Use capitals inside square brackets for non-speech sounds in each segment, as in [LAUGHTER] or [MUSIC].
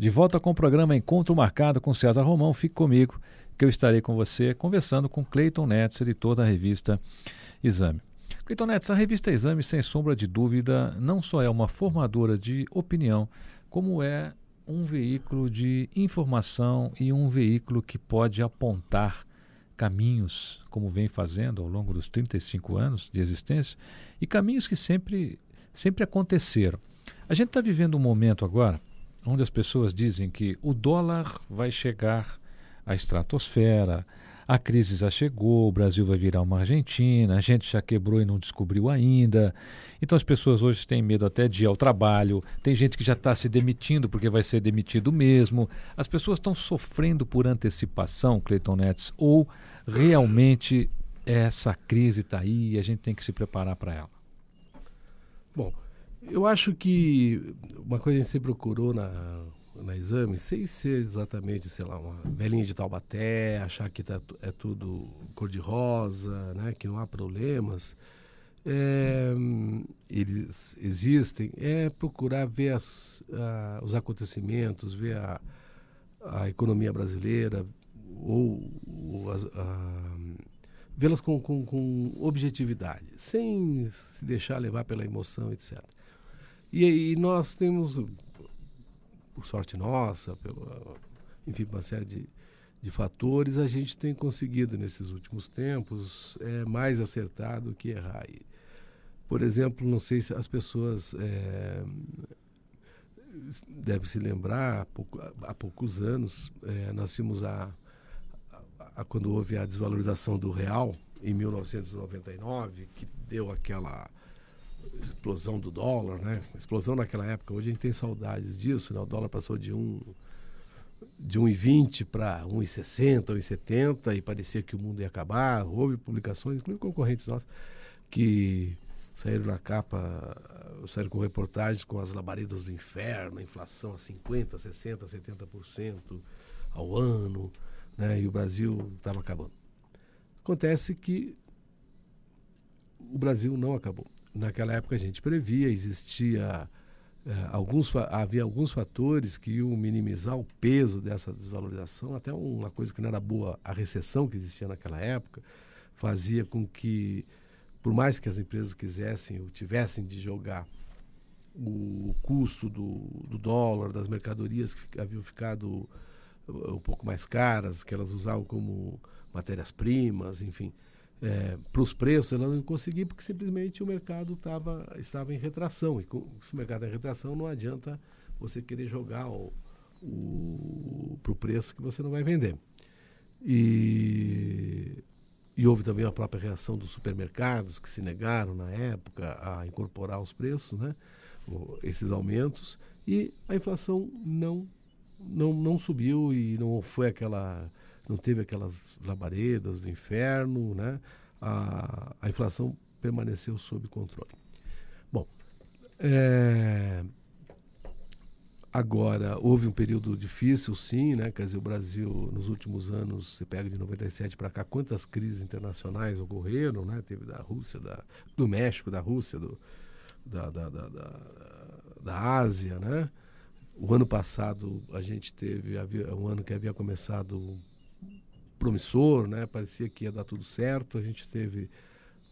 De volta com o programa Encontro Marcado com César Romão. Fique comigo, que eu estarei com você conversando com Cleiton Netz, editor da revista Exame. Cleiton Netz, a revista Exame, sem sombra de dúvida, não só é uma formadora de opinião, como é um veículo de informação e um veículo que pode apontar caminhos, como vem fazendo ao longo dos 35 anos de existência, e caminhos que sempre, sempre aconteceram. A gente está vivendo um momento agora onde as pessoas dizem que o dólar vai chegar à estratosfera, a crise já chegou, o Brasil vai virar uma Argentina, a gente já quebrou e não descobriu ainda. Então as pessoas hoje têm medo até de ir ao trabalho, tem gente que já está se demitindo porque vai ser demitido mesmo. As pessoas estão sofrendo por antecipação, Cleiton Nets, ou realmente essa crise está aí e a gente tem que se preparar para ela? Bom, eu acho que uma coisa que a gente sempre procurou na, na exame, sem ser exatamente, sei lá, uma velhinha de Taubaté, achar que tá, é tudo cor-de-rosa, né, que não há problemas, é, eles existem, é procurar ver as, a, os acontecimentos, ver a, a economia brasileira, ou, ou as, vê-las com, com, com objetividade, sem se deixar levar pela emoção, etc. E, e nós temos, por sorte nossa, pelo, enfim, uma série de, de fatores, a gente tem conseguido nesses últimos tempos é, mais acertar do que errar. E, por exemplo, não sei se as pessoas é, devem se lembrar, há, pouco, há poucos anos, é, nós tínhamos a, a, a, quando houve a desvalorização do real, em 1999, que deu aquela explosão do dólar, né? Explosão naquela época. Hoje a gente tem saudades disso, né? O dólar passou de um de 1,20 para 1,60, 1,70 e parecia que o mundo ia acabar. Houve publicações, inclusive concorrentes nossos, que saíram na capa, saíram com reportagens com as labaredas do inferno, a inflação a 50, 60, 70% ao ano, né? E o Brasil estava acabando. Acontece que o Brasil não acabou naquela época a gente previa, existia é, alguns, havia alguns fatores que iam minimizar o peso dessa desvalorização, até uma coisa que não era boa, a recessão que existia naquela época, fazia com que, por mais que as empresas quisessem ou tivessem de jogar o custo do, do dólar, das mercadorias que haviam ficado uh, um pouco mais caras, que elas usavam como matérias-primas, enfim, é, para os preços, ela não conseguia porque simplesmente o mercado tava, estava em retração. E com, se o mercado é em retração, não adianta você querer jogar o, o, para o preço que você não vai vender. E, e houve também a própria reação dos supermercados que se negaram na época a incorporar os preços, né? esses aumentos, e a inflação não, não, não subiu e não foi aquela não teve aquelas labaredas do inferno, né? a, a inflação permaneceu sob controle. Bom, é, agora houve um período difícil, sim, né? Quer dizer, o Brasil nos últimos anos, você pega de 97 para cá, quantas crises internacionais ocorreram, né? Teve da Rússia, da, do México, da Rússia, do, da, da, da, da, da Ásia, né? O ano passado a gente teve havia, um ano que havia começado promissor, né? Parecia que ia dar tudo certo. A gente teve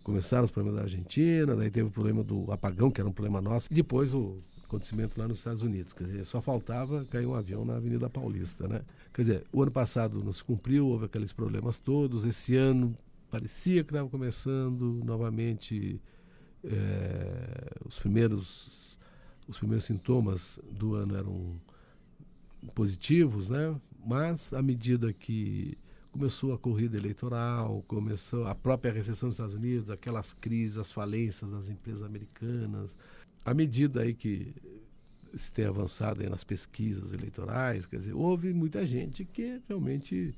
começaram os problemas da Argentina, daí teve o problema do apagão, que era um problema nosso, e depois o acontecimento lá nos Estados Unidos. Quer dizer, só faltava cair um avião na Avenida Paulista, né? Quer dizer, o ano passado não se cumpriu, houve aqueles problemas todos. Esse ano parecia que estava começando novamente é, os primeiros os primeiros sintomas do ano eram positivos, né? Mas à medida que começou a corrida eleitoral, começou a própria recessão dos Estados Unidos, aquelas crises, as falências das empresas americanas. À medida aí que se tem avançado aí nas pesquisas eleitorais, quer dizer, houve muita gente que realmente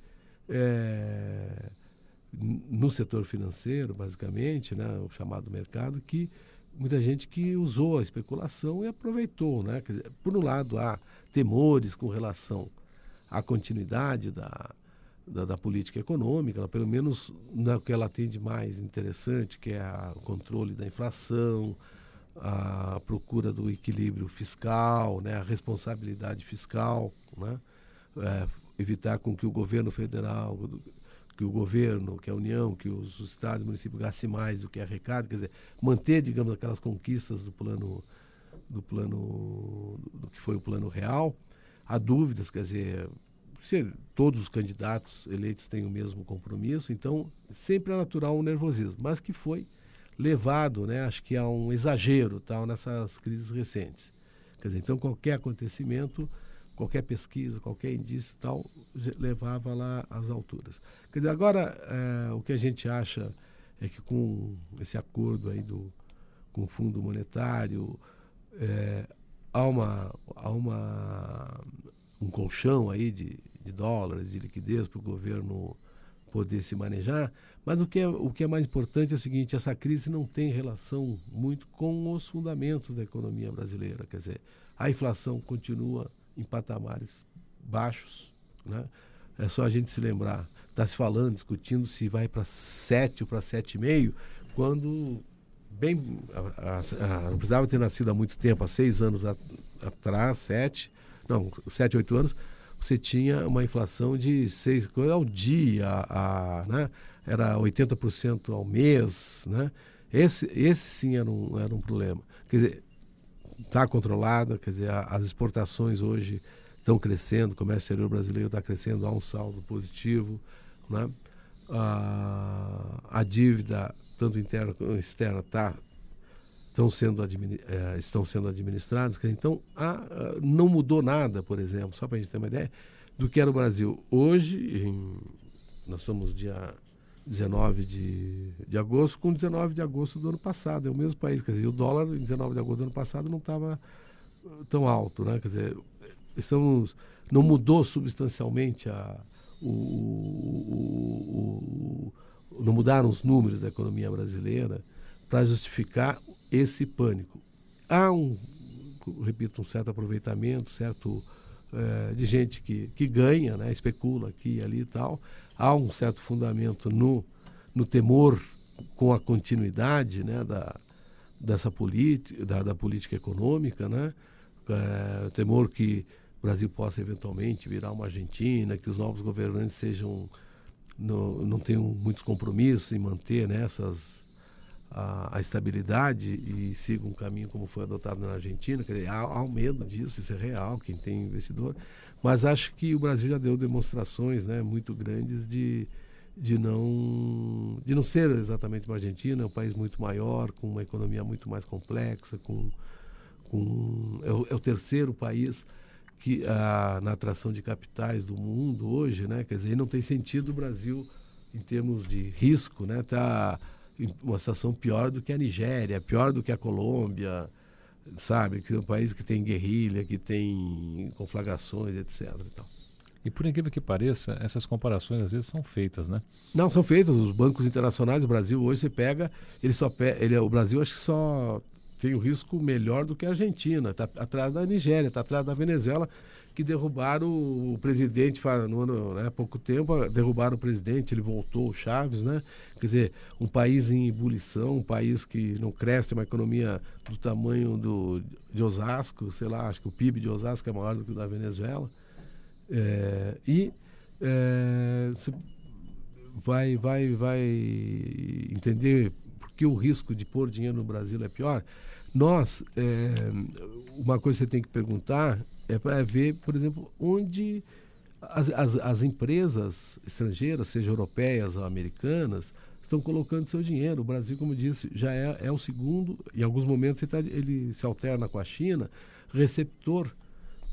é, no setor financeiro, basicamente, né, o chamado mercado, que muita gente que usou a especulação e aproveitou, né? Dizer, por um lado há temores com relação à continuidade da da, da, política econômica, pelo menos no que ela tem de mais interessante, que é o controle da inflação, a procura do equilíbrio fiscal, né, a responsabilidade fiscal, né, é, evitar com que o governo federal, que o governo, que a União, que os, os estados e municípios gastem mais do que arrecada, quer dizer, manter, digamos, aquelas conquistas do plano do plano do que foi o plano real. Há dúvidas, quer dizer, todos os candidatos eleitos têm o mesmo compromisso, então sempre é natural um nervosismo, mas que foi levado, né, acho que a um exagero tal nessas crises recentes. Quer dizer, então qualquer acontecimento, qualquer pesquisa, qualquer indício tal levava lá às alturas. Quer dizer, agora é, o que a gente acha é que com esse acordo aí do com o Fundo Monetário é, há uma há uma um colchão aí de, de dólares de liquidez para o governo poder se manejar. Mas o que, é, o que é mais importante é o seguinte: essa crise não tem relação muito com os fundamentos da economia brasileira. Quer dizer, a inflação continua em patamares baixos. Né? É só a gente se lembrar. Está se falando, discutindo se vai para 7 ou para 7,5, quando bem. A, a, a, não precisava ter nascido há muito tempo, há seis anos atrás, sete, não, sete, oito anos você tinha uma inflação de seis coisas ao dia, a, né? era 80% ao mês. Né? Esse, esse sim era um, era um problema. Quer dizer, está controlada, quer dizer, a, as exportações hoje estão crescendo, o comércio exterior brasileiro está crescendo, há um saldo positivo. Né? A, a dívida, tanto interna como externa, está estão sendo, é, estão sendo administrados. Então, há, não mudou nada, por exemplo, só para a gente ter uma ideia, do que era o Brasil. Hoje, em, nós somos dia 19 de, de agosto, com 19 de agosto do ano passado. É o mesmo país. Quer dizer, o dólar em 19 de agosto do ano passado não estava tão alto. Né? Quer dizer, estamos, não mudou substancialmente a, o, o, o, não mudaram os números da economia brasileira para justificar esse pânico. Há um, repito, um certo aproveitamento, certo é, de gente que, que ganha, né, especula aqui ali e tal. Há um certo fundamento no, no temor com a continuidade né, da, dessa política, da, da política econômica, né? É, temor que o Brasil possa eventualmente virar uma Argentina, que os novos governantes sejam no, não tenham muitos compromissos em manter né, essas, a, a, estabilidade e siga um caminho como foi adotado na Argentina. Quer dizer, há, há um medo disso, isso é real, quem tem investidor. Mas acho que o Brasil já deu demonstrações né, muito grandes de, de, não, de não ser exatamente uma Argentina, é um país muito maior, com uma economia muito mais complexa, com, com é, o, é o terceiro país que a, na atração de capitais do mundo hoje, né? Quer dizer, não tem sentido o Brasil em termos de risco, né? Tá uma situação pior do que a Nigéria, pior do que a Colômbia, sabe? Que é um país que tem guerrilha, que tem conflagrações, etc. Então. E por incrível que pareça, essas comparações às vezes são feitas, né? Não, são feitas. Os bancos internacionais, o Brasil hoje você pega, ele só pe... ele, o Brasil acho que só tem um risco melhor do que a Argentina, está atrás da Nigéria, está atrás da Venezuela que derrubaram o presidente no ano, né, há pouco tempo, derrubaram o presidente, ele voltou, o Chaves, né? Quer dizer, um país em ebulição, um país que não cresce, uma economia do tamanho do, de Osasco, sei lá, acho que o PIB de Osasco é maior do que o da Venezuela. É, e é, vai, vai, vai entender por que o risco de pôr dinheiro no Brasil é pior. Nós, é, uma coisa que você tem que perguntar é para ver, por exemplo, onde as, as, as, empresas estrangeiras, seja europeias ou americanas, estão colocando seu dinheiro. O Brasil, como disse, já é, é o segundo, em alguns momentos ele, tá, ele se alterna com a China, receptor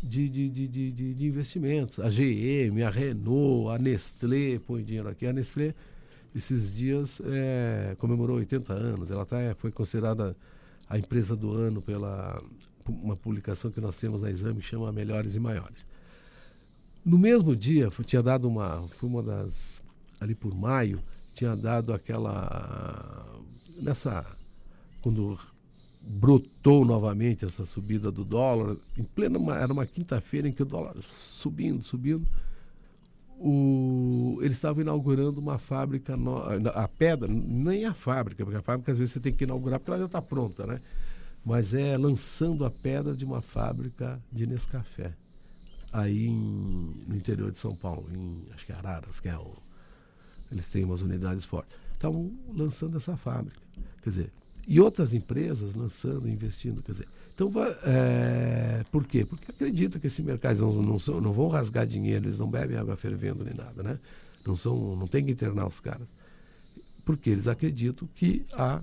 de, de, de, de, de investimentos. A GM, a Renault, a Nestlé põe dinheiro aqui. A Nestlé, esses dias, é, comemorou 80 anos. Ela tá, foi considerada a empresa do ano pela uma publicação que nós temos na Exame que chama Melhores e Maiores. No mesmo dia, tinha dado uma, foi uma das, ali por maio, tinha dado aquela, nessa, quando brotou novamente essa subida do dólar, em plena, era uma quinta-feira em que o dólar subindo, subindo, o, eles estavam inaugurando uma fábrica, no, a pedra, nem a fábrica, porque a fábrica às vezes você tem que inaugurar porque ela já está pronta, né? Mas é lançando a pedra de uma fábrica de Nescafé, aí em, no interior de São Paulo, em acho que é Araras, que é o, eles têm umas unidades fortes. Estão lançando essa fábrica. Quer dizer, e outras empresas lançando, investindo. Quer dizer, então, é, por quê? Porque acredito que esse mercado não, não, são, não vão rasgar dinheiro, eles não bebem água fervendo nem nada, né? Não, são, não tem que internar os caras. Porque eles acreditam que há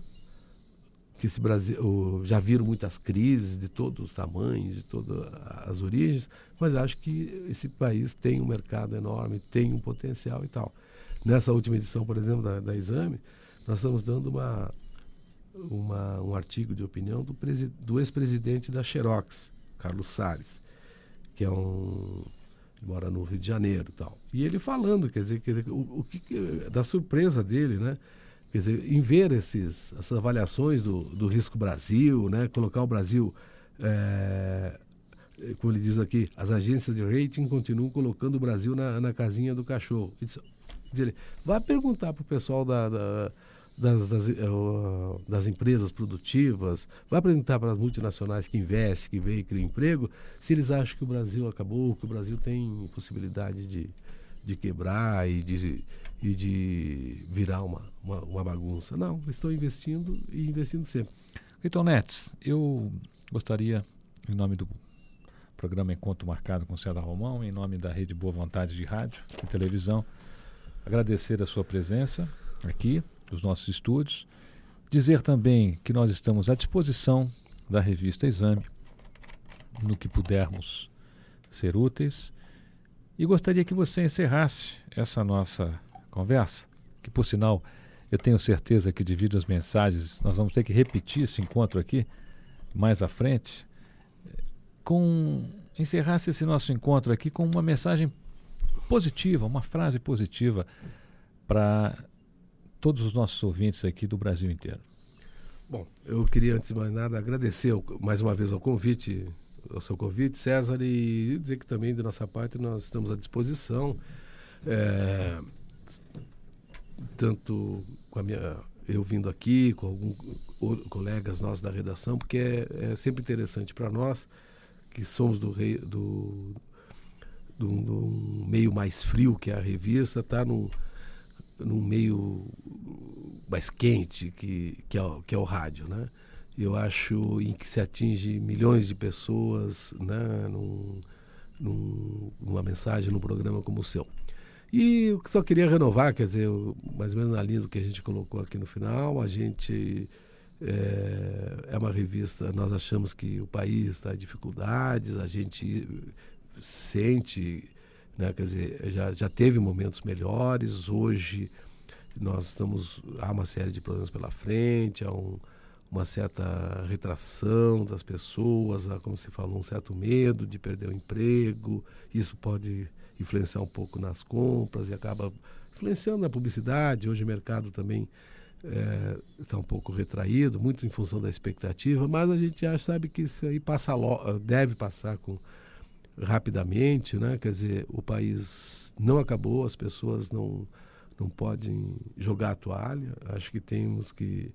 que esse Brasil já viram muitas crises de todos os tamanhos, de todas as origens, mas acho que esse país tem um mercado enorme, tem um potencial e tal. Nessa última edição, por exemplo, da, da Exame, nós estamos dando uma, uma, um artigo de opinião do, do ex-presidente da Xerox, Carlos Salles, que é um mora no Rio de Janeiro e tal. E ele falando, quer dizer, dizer o, o que, da surpresa dele, né? Quer dizer, em ver esses, essas avaliações do, do risco Brasil, né? colocar o Brasil, é, como ele diz aqui, as agências de rating continuam colocando o Brasil na, na casinha do cachorro. Diz, diz vai perguntar para o pessoal da, da das, das, uh, das, empresas produtivas, vai apresentar para as multinacionais que investem, que veem criam emprego, se eles acham que o Brasil acabou, que o Brasil tem possibilidade de, de quebrar e de, e de virar uma, uma, uma bagunça. Não, estou investindo e investindo sempre. Então, Nets, eu gostaria, em nome do programa Encontro Marcado com César Romão, em nome da Rede Boa Vontade de Rádio e Televisão, agradecer a sua presença aqui, nos nossos estúdios. Dizer também que nós estamos à disposição da revista Exame, no que pudermos ser úteis e gostaria que você encerrasse essa nossa conversa, que por sinal eu tenho certeza que devido às mensagens nós vamos ter que repetir esse encontro aqui mais à frente, com encerrasse esse nosso encontro aqui com uma mensagem positiva, uma frase positiva para todos os nossos ouvintes aqui do Brasil inteiro. Bom, eu queria antes de mais nada agradecer mais uma vez ao convite ao seu convite, César, e dizer que também, de nossa parte, nós estamos à disposição, é, tanto com a minha, eu vindo aqui, com alguns colegas nossos da redação, porque é, é sempre interessante para nós, que somos do, rei, do, do, do, meio mais frio que é a revista, estar tá num, num meio mais quente que, que, é, que é o rádio, né? Eu acho em que se atinge milhões de pessoas né, num, num, numa mensagem, num programa como o seu. E eu só queria renovar, quer dizer, mais ou menos na linha do que a gente colocou aqui no final, a gente é, é uma revista, nós achamos que o país está em dificuldades, a gente sente, né, quer dizer, já, já teve momentos melhores, hoje nós estamos, há uma série de problemas pela frente, há um, uma certa retração das pessoas, como se falou, um certo medo de perder o emprego. Isso pode influenciar um pouco nas compras e acaba influenciando na publicidade. Hoje o mercado também está é, um pouco retraído, muito em função da expectativa, mas a gente já sabe que isso aí passa deve passar com rapidamente, né? Quer dizer, o país não acabou, as pessoas não não podem jogar a toalha. Acho que temos que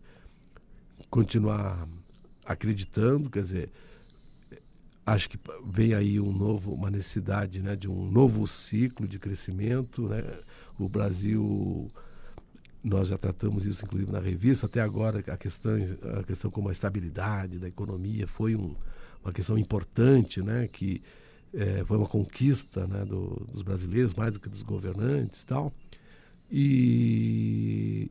continuar acreditando, quer dizer, acho que vem aí um novo, uma necessidade né, de um novo ciclo de crescimento. Né? O Brasil, nós já tratamos isso inclusive na revista, até agora a questão, a questão como a estabilidade da economia foi um, uma questão importante, né, que é, foi uma conquista né, do, dos brasileiros, mais do que dos governantes tal. E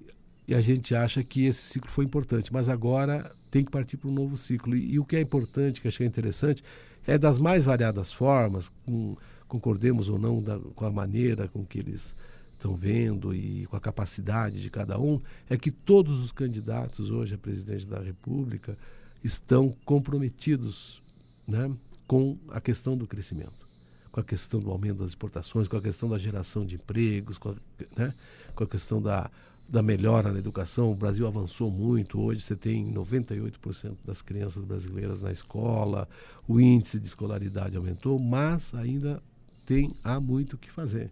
e a gente acha que esse ciclo foi importante, mas agora tem que partir para um novo ciclo. E, e, o que é importante, que achei interessante, é das mais variadas formas, com, concordemos ou não da, com a maneira com que eles estão vendo e com a capacidade de cada um, é que todos os candidatos hoje a presidente da República estão comprometidos né, com a questão do crescimento, com a questão do aumento das exportações, com a questão da geração de empregos, com a, né, com a questão da da melhora na educação. O Brasil avançou muito. Hoje você tem 98% das crianças brasileiras na escola, o índice de escolaridade aumentou, mas ainda tem há muito o que fazer.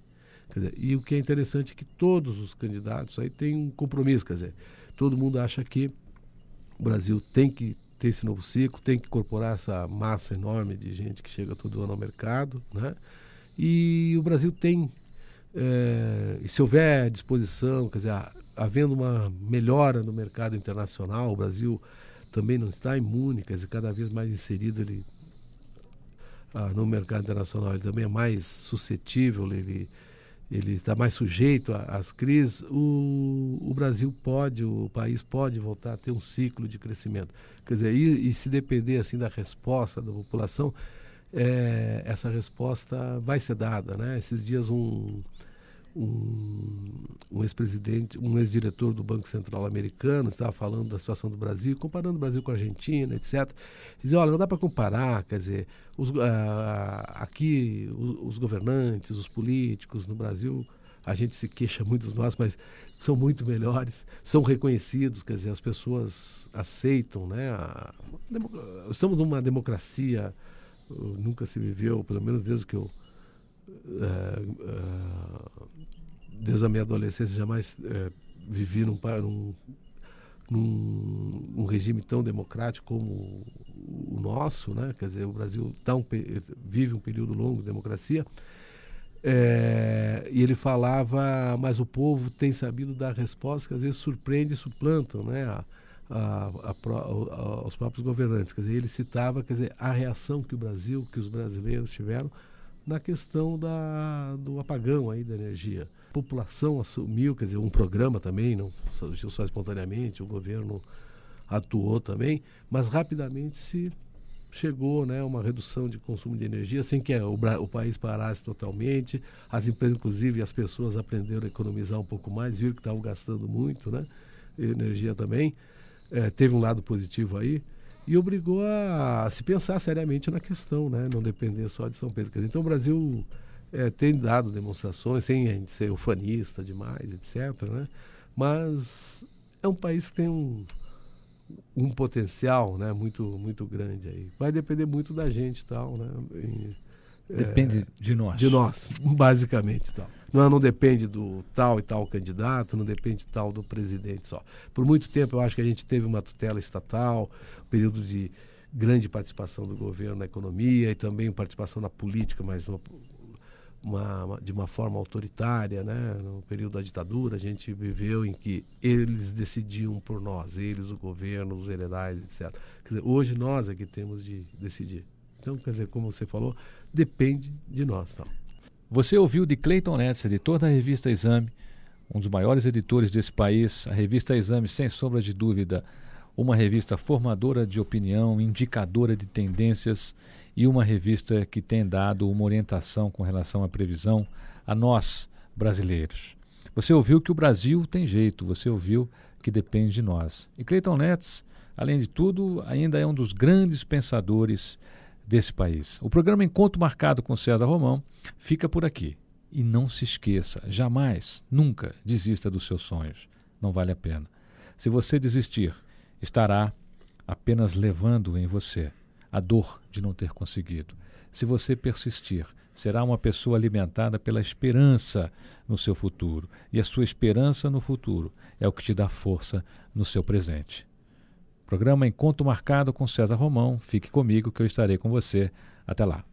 Dizer, e o que é interessante é que todos os candidatos aí têm um compromisso, quer dizer, todo mundo acha que o Brasil tem que ter esse novo ciclo, tem que incorporar essa massa enorme de gente que chega todo ano ao mercado, né? E o Brasil tem, é, se houver disposição, quer dizer, havendo uma melhora no mercado internacional, o Brasil também não está imune, quer dizer, cada vez mais inserido ele ah, no mercado internacional, ele também é mais suscetível, ele ele está mais sujeito às crises, o, o, Brasil pode, o país pode voltar a ter um ciclo de crescimento. Quer dizer, e, e se depender assim da resposta da população, é, essa resposta vai ser dada. Né? Esses dias um, um, ex-presidente, um ex-diretor do Banco Central americano estava falando da situação do Brasil, comparando o Brasil com a Argentina, etc. Dizia, olha, não dá para comparar, quer dizer, os, uh, aqui os, os, governantes, os políticos no Brasil, a gente se queixa muito dos nossos, mas são muito melhores, são reconhecidos, quer dizer, as pessoas aceitam, né? A, a, estamos numa democracia, nunca se viveu, pelo menos desde que eu é, é, desde a minha adolescência jamais é, vivi num, num, num, regime tão democrático como o nosso, né? Quer dizer, o Brasil tá um, vive um período longo de democracia. É, e ele falava, mas o povo tem sabido dar respostas que às vezes surpreende e suplantam né, a, a, a, aos próprios governantes. Quer dizer, ele citava quer dizer, a reação que o Brasil, que os brasileiros tiveram na questão da, do apagão aí da energia. A população assumiu, quer dizer, um programa também, não surgiu só espontaneamente, o governo atuou também, mas rapidamente se chegou né, uma redução de consumo de energia sem que o, o, país parasse totalmente. As empresas, inclusive, as pessoas aprenderam a economizar um pouco mais, viram que estavam gastando muito, né? Energia também. É, teve um lado positivo aí e obrigou a se pensar seriamente na questão, né? não depender só de São Pedro. Então o Brasil é, tem dado demonstrações, sem ser ufanista demais, etc. Né? Mas é um país que tem um, um potencial né? muito, muito grande aí. Vai depender muito da gente tal, né? E, Depende é, de nós. De nós, [LAUGHS] basicamente. Tal. Não, não depende do tal e tal candidato, não depende tal do presidente só. Por muito tempo eu acho que a gente teve uma tutela estatal, um período de grande participação do governo na economia e também participação na política, mas uma, uma, de uma forma autoritária, né? No período da ditadura, a gente viveu em que eles decidiam por nós, eles, o governo, os generais, etc. Dizer, hoje nós é que temos de decidir. Então, quer dizer, como você falou, depende de nós. Você ouviu de Clayton Netz, editor da revista Exame, um dos maiores editores desse país. A revista Exame, sem sombra de dúvida, uma revista formadora de opinião, indicadora de tendências e uma revista que tem dado uma orientação com relação à previsão a nós, brasileiros. Você ouviu que o Brasil tem jeito, você ouviu que depende de nós. E Clayton Netz, além de tudo, ainda é um dos grandes pensadores desse país. O programa Encontro Marcado com César Romão fica por aqui. E não se esqueça, jamais, nunca desista dos seus sonhos. Não vale a pena. Se você desistir, estará apenas levando em você a dor de não ter conseguido. Se você persistir, será uma pessoa alimentada pela esperança no seu futuro. E a sua esperança no futuro é o que te dá força no seu presente. Programa Encontro Marcado com César Romão. Fique comigo que eu estarei com você. Até lá.